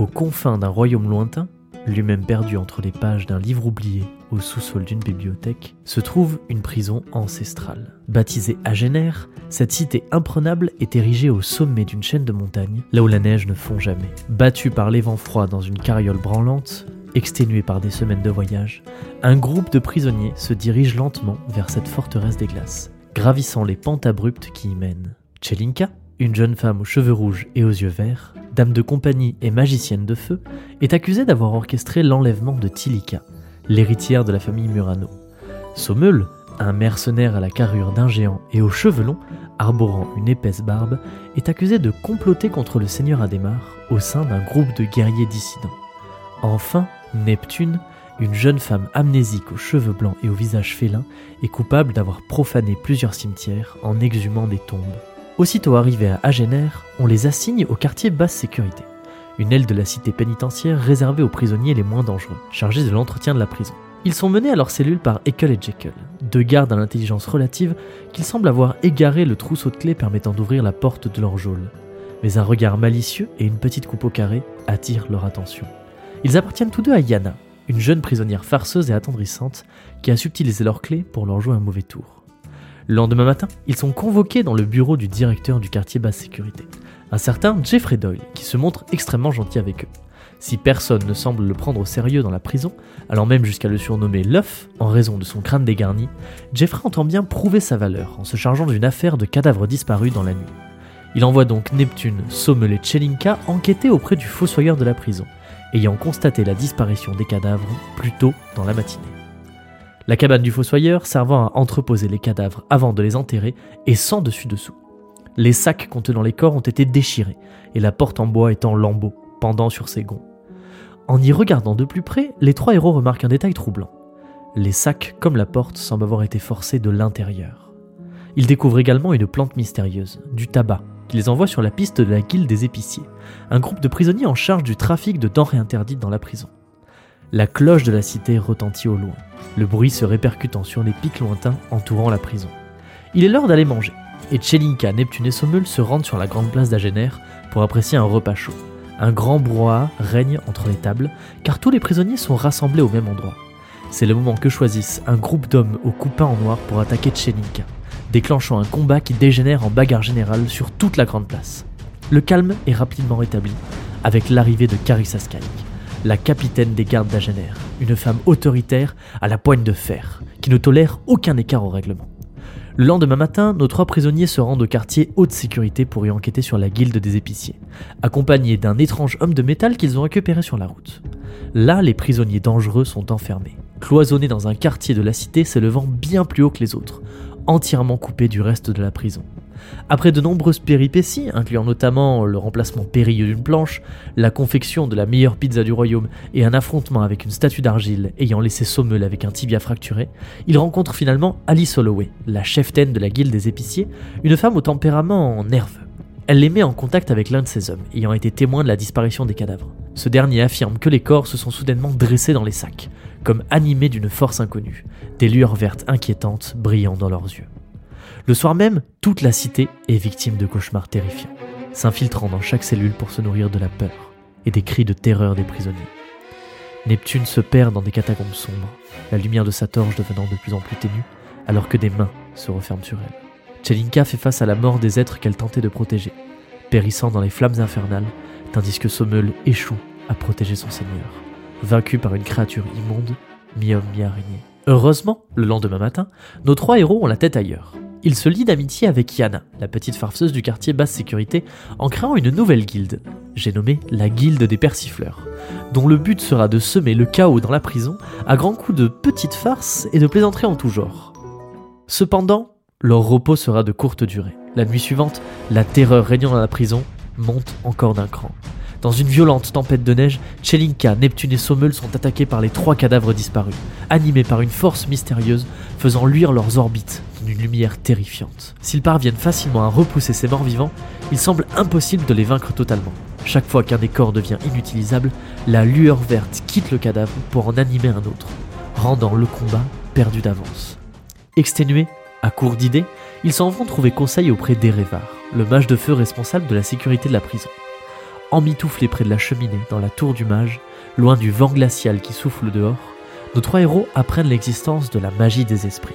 Aux confins d'un royaume lointain, lui-même perdu entre les pages d'un livre oublié au sous-sol d'une bibliothèque, se trouve une prison ancestrale. Baptisée Agener, cette cité imprenable est érigée au sommet d'une chaîne de montagnes, là où la neige ne fond jamais. Battue par les vents froids dans une carriole branlante, exténué par des semaines de voyage, un groupe de prisonniers se dirige lentement vers cette forteresse des glaces, gravissant les pentes abruptes qui y mènent. Chelinka, une jeune femme aux cheveux rouges et aux yeux verts, dame de compagnie et magicienne de feu, est accusée d'avoir orchestré l'enlèvement de Tilika, l'héritière de la famille Murano. Sommel, un mercenaire à la carrure d'un géant et aux cheveux longs, arborant une épaisse barbe, est accusé de comploter contre le seigneur Adhémar au sein d'un groupe de guerriers dissidents. Enfin, Neptune, une jeune femme amnésique aux cheveux blancs et au visage félin, est coupable d'avoir profané plusieurs cimetières en exhumant des tombes. Aussitôt arrivés à Agener, on les assigne au quartier basse sécurité, une aile de la cité pénitentiaire réservée aux prisonniers les moins dangereux, chargés de l'entretien de la prison. Ils sont menés à leur cellule par Ekel et Jekyll, deux gardes à l'intelligence relative qu'ils semblent avoir égaré le trousseau de clés permettant d'ouvrir la porte de leur geôle. Mais un regard malicieux et une petite coupe au carré attirent leur attention. Ils appartiennent tous deux à Yana, une jeune prisonnière farceuse et attendrissante qui a subtilisé leurs clés pour leur jouer un mauvais tour. Le lendemain matin, ils sont convoqués dans le bureau du directeur du quartier basse sécurité, un certain Jeffrey Doyle, qui se montre extrêmement gentil avec eux. Si personne ne semble le prendre au sérieux dans la prison, allant même jusqu'à le surnommer l'œuf en raison de son crâne dégarni, Jeffrey entend bien prouver sa valeur en se chargeant d'une affaire de cadavres disparus dans la nuit. Il envoie donc Neptune, Sommel et Chelinka enquêter auprès du fossoyeur de la prison, ayant constaté la disparition des cadavres plus tôt dans la matinée. La cabane du fossoyeur servant à entreposer les cadavres avant de les enterrer et sans dessus-dessous. Les sacs contenant les corps ont été déchirés et la porte en bois est en lambeaux, pendant sur ses gonds. En y regardant de plus près, les trois héros remarquent un détail troublant. Les sacs, comme la porte, semblent avoir été forcés de l'intérieur. Ils découvrent également une plante mystérieuse, du tabac, qui les envoie sur la piste de la guilde des épiciers, un groupe de prisonniers en charge du trafic de denrées interdites dans la prison. La cloche de la cité retentit au loin, le bruit se répercutant sur les pics lointains entourant la prison. Il est l'heure d'aller manger, et Tchelinka, Neptune et Sommel se rendent sur la grande place d'Agener pour apprécier un repas chaud. Un grand brouhaha règne entre les tables, car tous les prisonniers sont rassemblés au même endroit. C'est le moment que choisissent un groupe d'hommes au coupin en noir pour attaquer Tchelinka, déclenchant un combat qui dégénère en bagarre générale sur toute la grande place. Le calme est rapidement rétabli, avec l'arrivée de Carissa Sky la capitaine des gardes d'Agener, une femme autoritaire à la poigne de fer, qui ne tolère aucun écart au règlement. Le lendemain matin, nos trois prisonniers se rendent au quartier haute sécurité pour y enquêter sur la guilde des épiciers, accompagnés d'un étrange homme de métal qu'ils ont récupéré sur la route. Là, les prisonniers dangereux sont enfermés, cloisonnés dans un quartier de la cité s'élevant bien plus haut que les autres, entièrement coupés du reste de la prison. Après de nombreuses péripéties, incluant notamment le remplacement périlleux d'une planche, la confection de la meilleure pizza du royaume et un affrontement avec une statue d'argile ayant laissé Sommel avec un tibia fracturé, il rencontre finalement Alice Holloway, la cheftaine de la guilde des épiciers, une femme au tempérament nerveux. Elle les met en contact avec l'un de ces hommes, ayant été témoin de la disparition des cadavres. Ce dernier affirme que les corps se sont soudainement dressés dans les sacs, comme animés d'une force inconnue, des lueurs vertes inquiétantes brillant dans leurs yeux. Le soir même, toute la cité est victime de cauchemars terrifiants, s'infiltrant dans chaque cellule pour se nourrir de la peur et des cris de terreur des prisonniers. Neptune se perd dans des catacombes sombres, la lumière de sa torche devenant de plus en plus ténue, alors que des mains se referment sur elle. Chelinka fait face à la mort des êtres qu'elle tentait de protéger, périssant dans les flammes infernales, tandis que Sommel échoue à protéger son seigneur, vaincu par une créature immonde, mi-homme, mi-araignée. Heureusement, le lendemain matin, nos trois héros ont la tête ailleurs. Il se lie d'amitié avec Yana, la petite farceuse du quartier basse sécurité, en créant une nouvelle guilde, j'ai nommé la Guilde des Persifleurs, dont le but sera de semer le chaos dans la prison à grands coups de petites farces et de plaisanteries en tout genre. Cependant, leur repos sera de courte durée. La nuit suivante, la terreur régnant dans la prison monte encore d'un cran. Dans une violente tempête de neige, Chelinka, Neptune et Sommel sont attaqués par les trois cadavres disparus, animés par une force mystérieuse faisant luire leurs orbites d'une lumière terrifiante. S'ils parviennent facilement à repousser ces morts vivants, il semble impossible de les vaincre totalement. Chaque fois qu'un des corps devient inutilisable, la lueur verte quitte le cadavre pour en animer un autre, rendant le combat perdu d'avance. Exténués, à court d'idées, ils s'en vont trouver conseil auprès d'Erevar, le mage de feu responsable de la sécurité de la prison. emmitouflés près de la cheminée dans la tour du mage, loin du vent glacial qui souffle dehors, nos trois héros apprennent l'existence de la magie des esprits,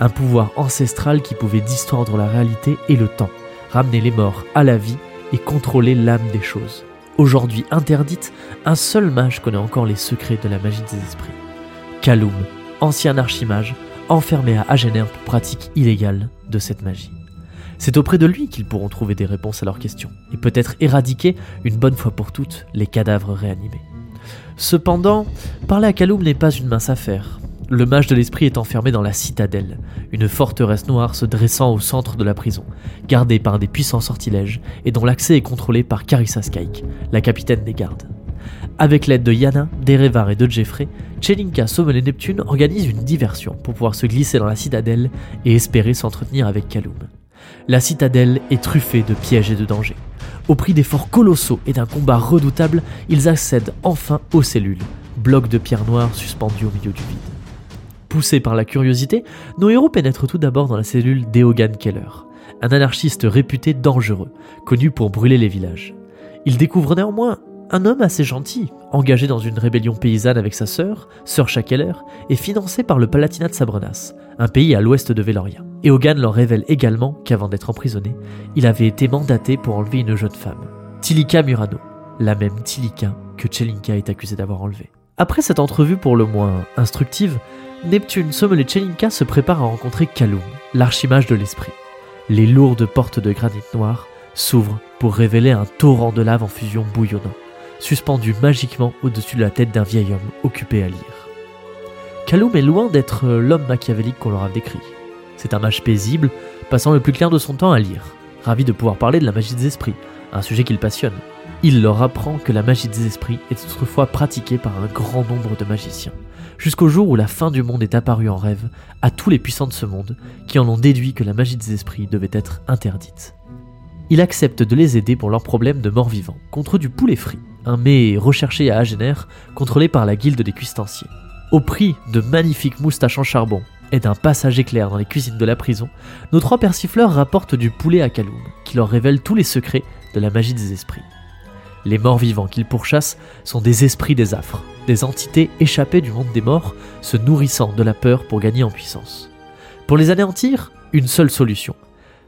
un pouvoir ancestral qui pouvait distordre la réalité et le temps, ramener les morts à la vie et contrôler l'âme des choses. Aujourd'hui interdite, un seul mage connaît encore les secrets de la magie des esprits. Kaloum, ancien archimage, enfermé à Agener pour pratique illégale de cette magie. C'est auprès de lui qu'ils pourront trouver des réponses à leurs questions, et peut-être éradiquer une bonne fois pour toutes les cadavres réanimés. Cependant, parler à Kaloum n'est pas une mince affaire. Le mage de l'esprit est enfermé dans la citadelle, une forteresse noire se dressant au centre de la prison, gardée par des puissants sortilèges et dont l'accès est contrôlé par Carissa Skyke, la capitaine des gardes. Avec l'aide de Yana, d'Erevar et de Jeffrey, Chelinka, Sommel et Neptune organisent une diversion pour pouvoir se glisser dans la citadelle et espérer s'entretenir avec Kaloum la citadelle est truffée de pièges et de dangers. Au prix d'efforts colossaux et d'un combat redoutable, ils accèdent enfin aux cellules, blocs de pierre noire suspendus au milieu du vide. Poussés par la curiosité, nos héros pénètrent tout d'abord dans la cellule d'Eogan Keller, un anarchiste réputé dangereux, connu pour brûler les villages. Ils découvrent néanmoins un homme assez gentil, engagé dans une rébellion paysanne avec sa sœur, sœur Chakeller, et financé par le Palatinat de Sabrenas, un pays à l'ouest de Veloria. Eogan leur révèle également qu'avant d'être emprisonné, il avait été mandaté pour enlever une jeune femme, Tilika Murano, la même Tilika que Chelinka est accusé d'avoir enlevée. Après cette entrevue pour le moins instructive, Neptune, Sommel et Chelinka se préparent à rencontrer Kaloum, l'archimage de l'esprit. Les lourdes portes de granit noir s'ouvrent pour révéler un torrent de lave en fusion bouillonnant suspendu magiquement au-dessus de la tête d'un vieil homme occupé à lire. Kaloum est loin d'être l'homme machiavélique qu'on leur a décrit. C'est un mage paisible, passant le plus clair de son temps à lire, ravi de pouvoir parler de la magie des esprits, un sujet qu'il passionne. Il leur apprend que la magie des esprits est autrefois pratiquée par un grand nombre de magiciens, jusqu'au jour où la fin du monde est apparue en rêve à tous les puissants de ce monde, qui en ont déduit que la magie des esprits devait être interdite. Il accepte de les aider pour leurs problèmes de mort-vivant, contre du poulet frit un mets recherché à Agener, contrôlé par la guilde des cuistanciers. Au prix de magnifiques moustaches en charbon et d'un passage éclair dans les cuisines de la prison, nos trois persifleurs rapportent du poulet à Kaloum, qui leur révèle tous les secrets de la magie des esprits. Les morts vivants qu'ils pourchassent sont des esprits des affres, des entités échappées du monde des morts, se nourrissant de la peur pour gagner en puissance. Pour les anéantir, une seule solution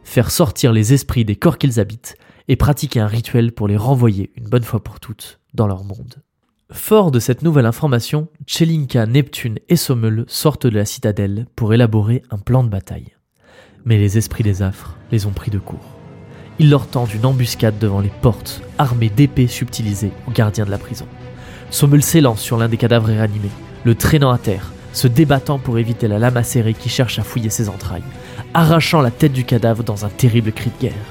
faire sortir les esprits des corps qu'ils habitent et pratiquer un rituel pour les renvoyer une bonne fois pour toutes dans leur monde. Fort de cette nouvelle information, Chelinka, Neptune et Sommel sortent de la citadelle pour élaborer un plan de bataille. Mais les esprits des affres les ont pris de court. Ils leur tendent une embuscade devant les portes, armés d'épées subtilisées aux gardiens de la prison. Sommel s'élance sur l'un des cadavres réanimés, le traînant à terre, se débattant pour éviter la lame acérée qui cherche à fouiller ses entrailles, arrachant la tête du cadavre dans un terrible cri de guerre.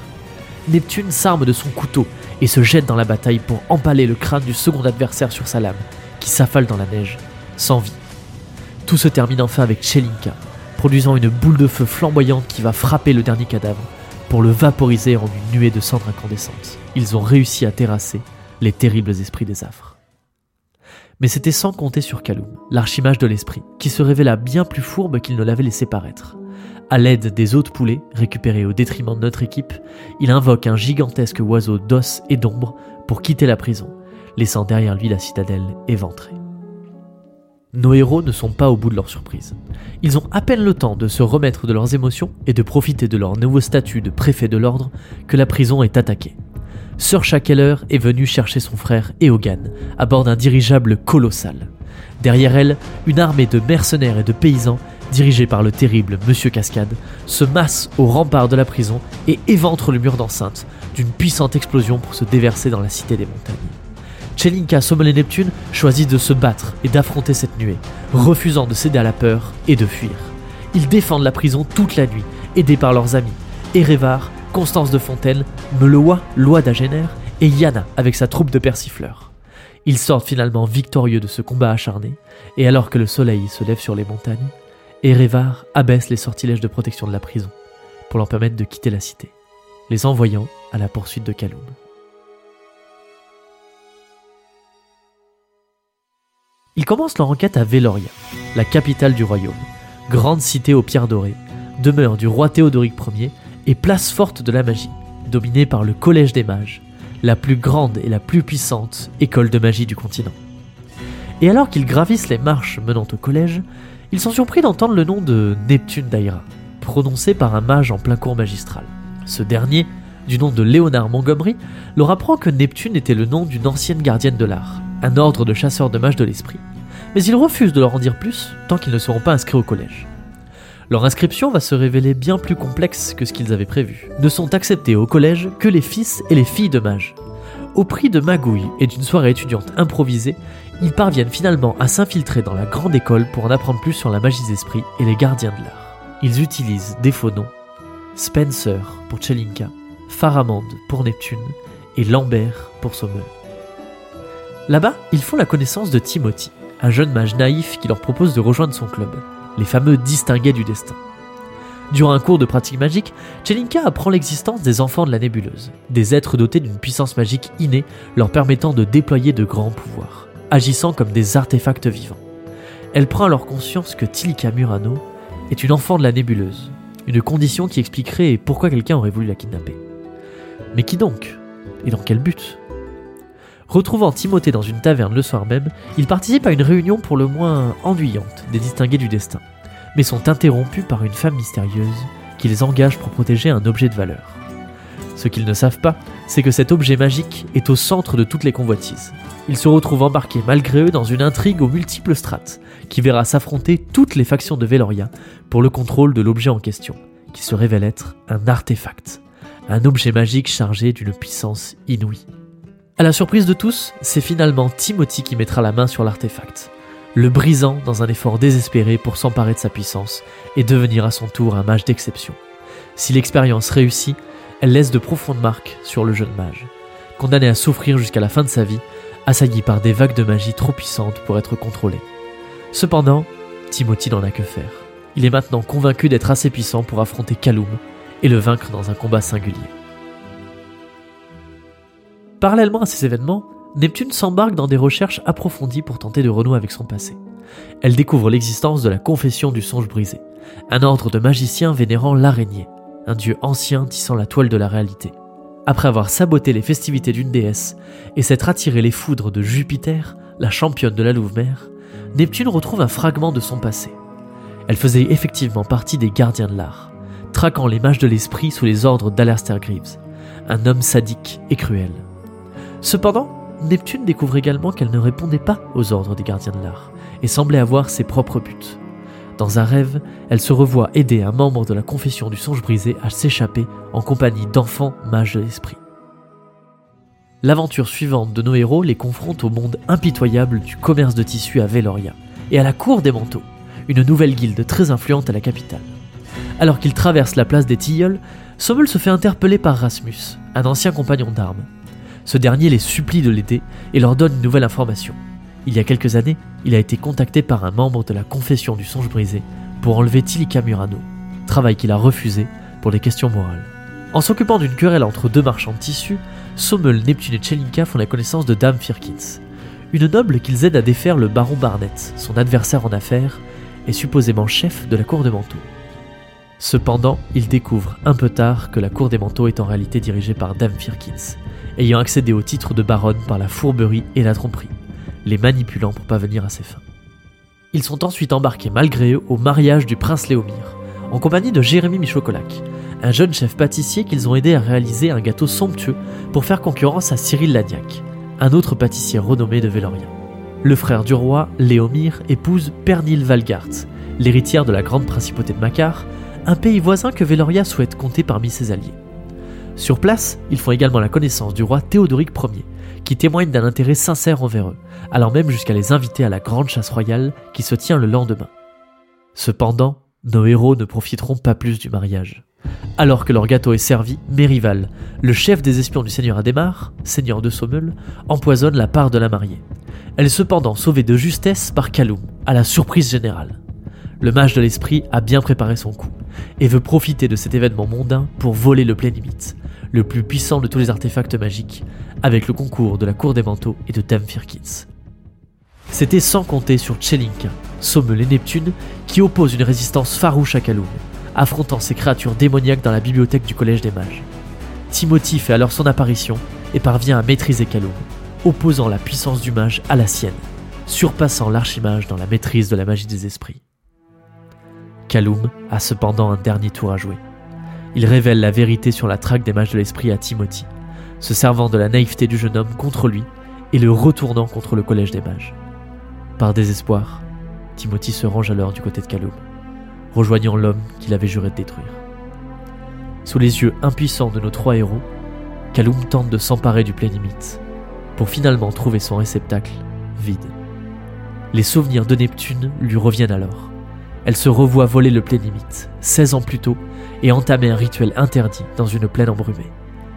Neptune s'arme de son couteau et se jette dans la bataille pour empaler le crâne du second adversaire sur sa lame, qui s'affale dans la neige, sans vie. Tout se termine enfin avec Chelinka, produisant une boule de feu flamboyante qui va frapper le dernier cadavre pour le vaporiser en une nuée de cendres incandescentes. Ils ont réussi à terrasser les terribles esprits des affres. Mais c'était sans compter sur Kaloum, l'archimage de l'esprit, qui se révéla bien plus fourbe qu'il ne l'avait laissé paraître. À l'aide des autres poulets, récupérés au détriment de notre équipe, il invoque un gigantesque oiseau d'os et d'ombre pour quitter la prison, laissant derrière lui la citadelle éventrée. Nos héros ne sont pas au bout de leur surprise. Ils ont à peine le temps de se remettre de leurs émotions et de profiter de leur nouveau statut de préfet de l'ordre que la prison est attaquée. Sir Shakeller est venue chercher son frère Eogan à bord d'un dirigeable colossal. Derrière elle, une armée de mercenaires et de paysans dirigé par le terrible Monsieur Cascade, se masse au rempart de la prison et éventre le mur d'enceinte d'une puissante explosion pour se déverser dans la cité des montagnes. Chelinka, Sommel et Neptune choisissent de se battre et d'affronter cette nuée, refusant de céder à la peur et de fuir. Ils défendent la prison toute la nuit, aidés par leurs amis, Erevar, Constance de Fontaine, Meloa, Loi d'Agener et Yana avec sa troupe de persifleurs. Ils sortent finalement victorieux de ce combat acharné, et alors que le soleil se lève sur les montagnes, Erevar abaisse les sortilèges de protection de la prison pour leur permettre de quitter la cité, les envoyant à la poursuite de Kaloum. Ils commencent leur enquête à Veloria, la capitale du royaume, grande cité aux pierres dorées, demeure du roi Théodoric Ier et place forte de la magie, dominée par le Collège des Mages, la plus grande et la plus puissante école de magie du continent. Et alors qu'ils gravissent les marches menant au collège, ils sont surpris d'entendre le nom de Neptune Daira, prononcé par un mage en plein cours magistral. Ce dernier, du nom de Léonard Montgomery, leur apprend que Neptune était le nom d'une ancienne gardienne de l'art, un ordre de chasseurs de mages de l'esprit. Mais ils refusent de leur en dire plus tant qu'ils ne seront pas inscrits au collège. Leur inscription va se révéler bien plus complexe que ce qu'ils avaient prévu. Ne sont acceptés au collège que les fils et les filles de mages. Au prix de magouilles et d'une soirée étudiante improvisée, ils parviennent finalement à s'infiltrer dans la grande école pour en apprendre plus sur la magie des esprits et les gardiens de l'art. Ils utilisent des faux noms Spencer pour Chelinka, Faramand pour Neptune et Lambert pour Sommel. Là-bas, ils font la connaissance de Timothy, un jeune mage naïf qui leur propose de rejoindre son club les fameux distingués du destin. Durant un cours de pratique magique, Chelinka apprend l'existence des enfants de la nébuleuse, des êtres dotés d'une puissance magique innée leur permettant de déployer de grands pouvoirs, agissant comme des artefacts vivants. Elle prend alors conscience que Tilika Murano est une enfant de la nébuleuse, une condition qui expliquerait pourquoi quelqu'un aurait voulu la kidnapper. Mais qui donc? Et dans quel but? Retrouvant Timothée dans une taverne le soir même, ils participent à une réunion pour le moins ennuyante des distingués du destin, mais sont interrompus par une femme mystérieuse qui les engage pour protéger un objet de valeur. Ce qu'ils ne savent pas, c'est que cet objet magique est au centre de toutes les convoitises. Ils se retrouvent embarqués malgré eux dans une intrigue aux multiples strates, qui verra s'affronter toutes les factions de Veloria pour le contrôle de l'objet en question, qui se révèle être un artefact, un objet magique chargé d'une puissance inouïe. À la surprise de tous, c'est finalement Timothy qui mettra la main sur l'artefact, le brisant dans un effort désespéré pour s'emparer de sa puissance et devenir à son tour un mage d'exception. Si l'expérience réussit, elle laisse de profondes marques sur le jeune mage, condamné à souffrir jusqu'à la fin de sa vie, assailli par des vagues de magie trop puissantes pour être contrôlé. Cependant, Timothy n'en a que faire. Il est maintenant convaincu d'être assez puissant pour affronter Kaloum et le vaincre dans un combat singulier. Parallèlement à ces événements, Neptune s'embarque dans des recherches approfondies pour tenter de renouer avec son passé. Elle découvre l'existence de la confession du songe brisé, un ordre de magiciens vénérant l'araignée, un dieu ancien tissant la toile de la réalité. Après avoir saboté les festivités d'une déesse et s'être attiré les foudres de Jupiter, la championne de la Louve-Mère, Neptune retrouve un fragment de son passé. Elle faisait effectivement partie des gardiens de l'art, traquant les mages de l'esprit sous les ordres d'Alastair Greaves, un homme sadique et cruel. Cependant, Neptune découvre également qu'elle ne répondait pas aux ordres des gardiens de l'art et semblait avoir ses propres buts. Dans un rêve, elle se revoit aider un membre de la confession du songe brisé à s'échapper en compagnie d'enfants mages de l'esprit. L'aventure suivante de nos héros les confronte au monde impitoyable du commerce de tissus à Veloria et à la cour des manteaux, une nouvelle guilde très influente à la capitale. Alors qu'ils traversent la place des Tilleuls, Sommel se fait interpeller par Rasmus, un ancien compagnon d'armes, ce dernier les supplie de l'aider et leur donne une nouvelle information. Il y a quelques années, il a été contacté par un membre de la Confession du Songe Brisé pour enlever Tilika Murano, travail qu'il a refusé pour des questions morales. En s'occupant d'une querelle entre deux marchands de tissus, Sommel, Neptune et Chelinka font la connaissance de Dame Firkins, une noble qu'ils aident à défaire le baron Barnett, son adversaire en affaires, et supposément chef de la cour des manteaux. Cependant, ils découvrent un peu tard que la cour des manteaux est en réalité dirigée par Dame Firkins, ayant accédé au titre de baronne par la fourberie et la tromperie, les manipulant pour venir à ses fins. Ils sont ensuite embarqués malgré eux au mariage du prince Léomir, en compagnie de Jérémy Michocolac, un jeune chef pâtissier qu'ils ont aidé à réaliser un gâteau somptueux pour faire concurrence à Cyril Lagnac, un autre pâtissier renommé de Véloria. Le frère du roi, Léomir, épouse Pernille Valgart, l'héritière de la grande principauté de Macar, un pays voisin que Véloria souhaite compter parmi ses alliés. Sur place, ils font également la connaissance du roi Théodoric Ier, qui témoigne d'un intérêt sincère envers eux, allant même jusqu'à les inviter à la grande chasse royale qui se tient le lendemain. Cependant, nos héros ne profiteront pas plus du mariage. Alors que leur gâteau est servi, Mérival, le chef des espions du seigneur Adhémar, seigneur de Sommel, empoisonne la part de la mariée. Elle est cependant sauvée de justesse par Kaloum, à la surprise générale. Le mage de l'esprit a bien préparé son coup, et veut profiter de cet événement mondain pour voler le plénimite, le plus puissant de tous les artefacts magiques, avec le concours de la Cour des Manteaux et de Dame Firkins. C'était sans compter sur Chelinka, Sommel et Neptune, qui opposent une résistance farouche à Kaloum, affrontant ces créatures démoniaques dans la bibliothèque du Collège des Mages. Timothy fait alors son apparition et parvient à maîtriser Kaloum, opposant la puissance du mage à la sienne, surpassant l'archimage dans la maîtrise de la magie des esprits. Kaloum a cependant un dernier tour à jouer. Il révèle la vérité sur la traque des mages de l'esprit à Timothy, se servant de la naïveté du jeune homme contre lui et le retournant contre le collège des mages. Par désespoir, Timothy se range alors du côté de Kaloum, rejoignant l'homme qu'il avait juré de détruire. Sous les yeux impuissants de nos trois héros, Kaloum tente de s'emparer du plénimite, pour finalement trouver son réceptacle vide. Les souvenirs de Neptune lui reviennent alors. Elle se revoit voler le plénimite, 16 ans plus tôt, et entamer un rituel interdit dans une plaine embrumée,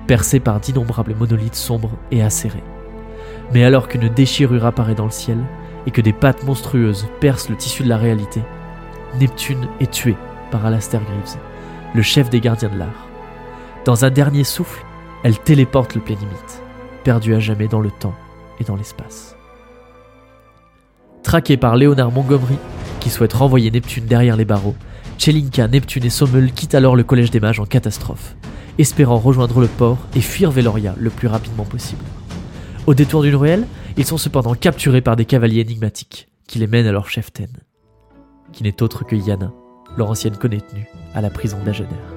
percée par d'innombrables monolithes sombres et acérés. Mais alors qu'une déchirure apparaît dans le ciel, et que des pattes monstrueuses percent le tissu de la réalité, Neptune est tué par Alastair Greaves, le chef des gardiens de l'art. Dans un dernier souffle, elle téléporte le plénimite, perdu à jamais dans le temps et dans l'espace. Traqué par Léonard Montgomery, qui souhaite renvoyer Neptune derrière les barreaux, Chelinka, Neptune et Sommel quittent alors le collège des mages en catastrophe, espérant rejoindre le port et fuir Veloria le plus rapidement possible. Au détour d'une ruelle, ils sont cependant capturés par des cavaliers énigmatiques qui les mènent à leur chef Ten, qui n'est autre que Yana, leur ancienne connue à la prison d'Agener.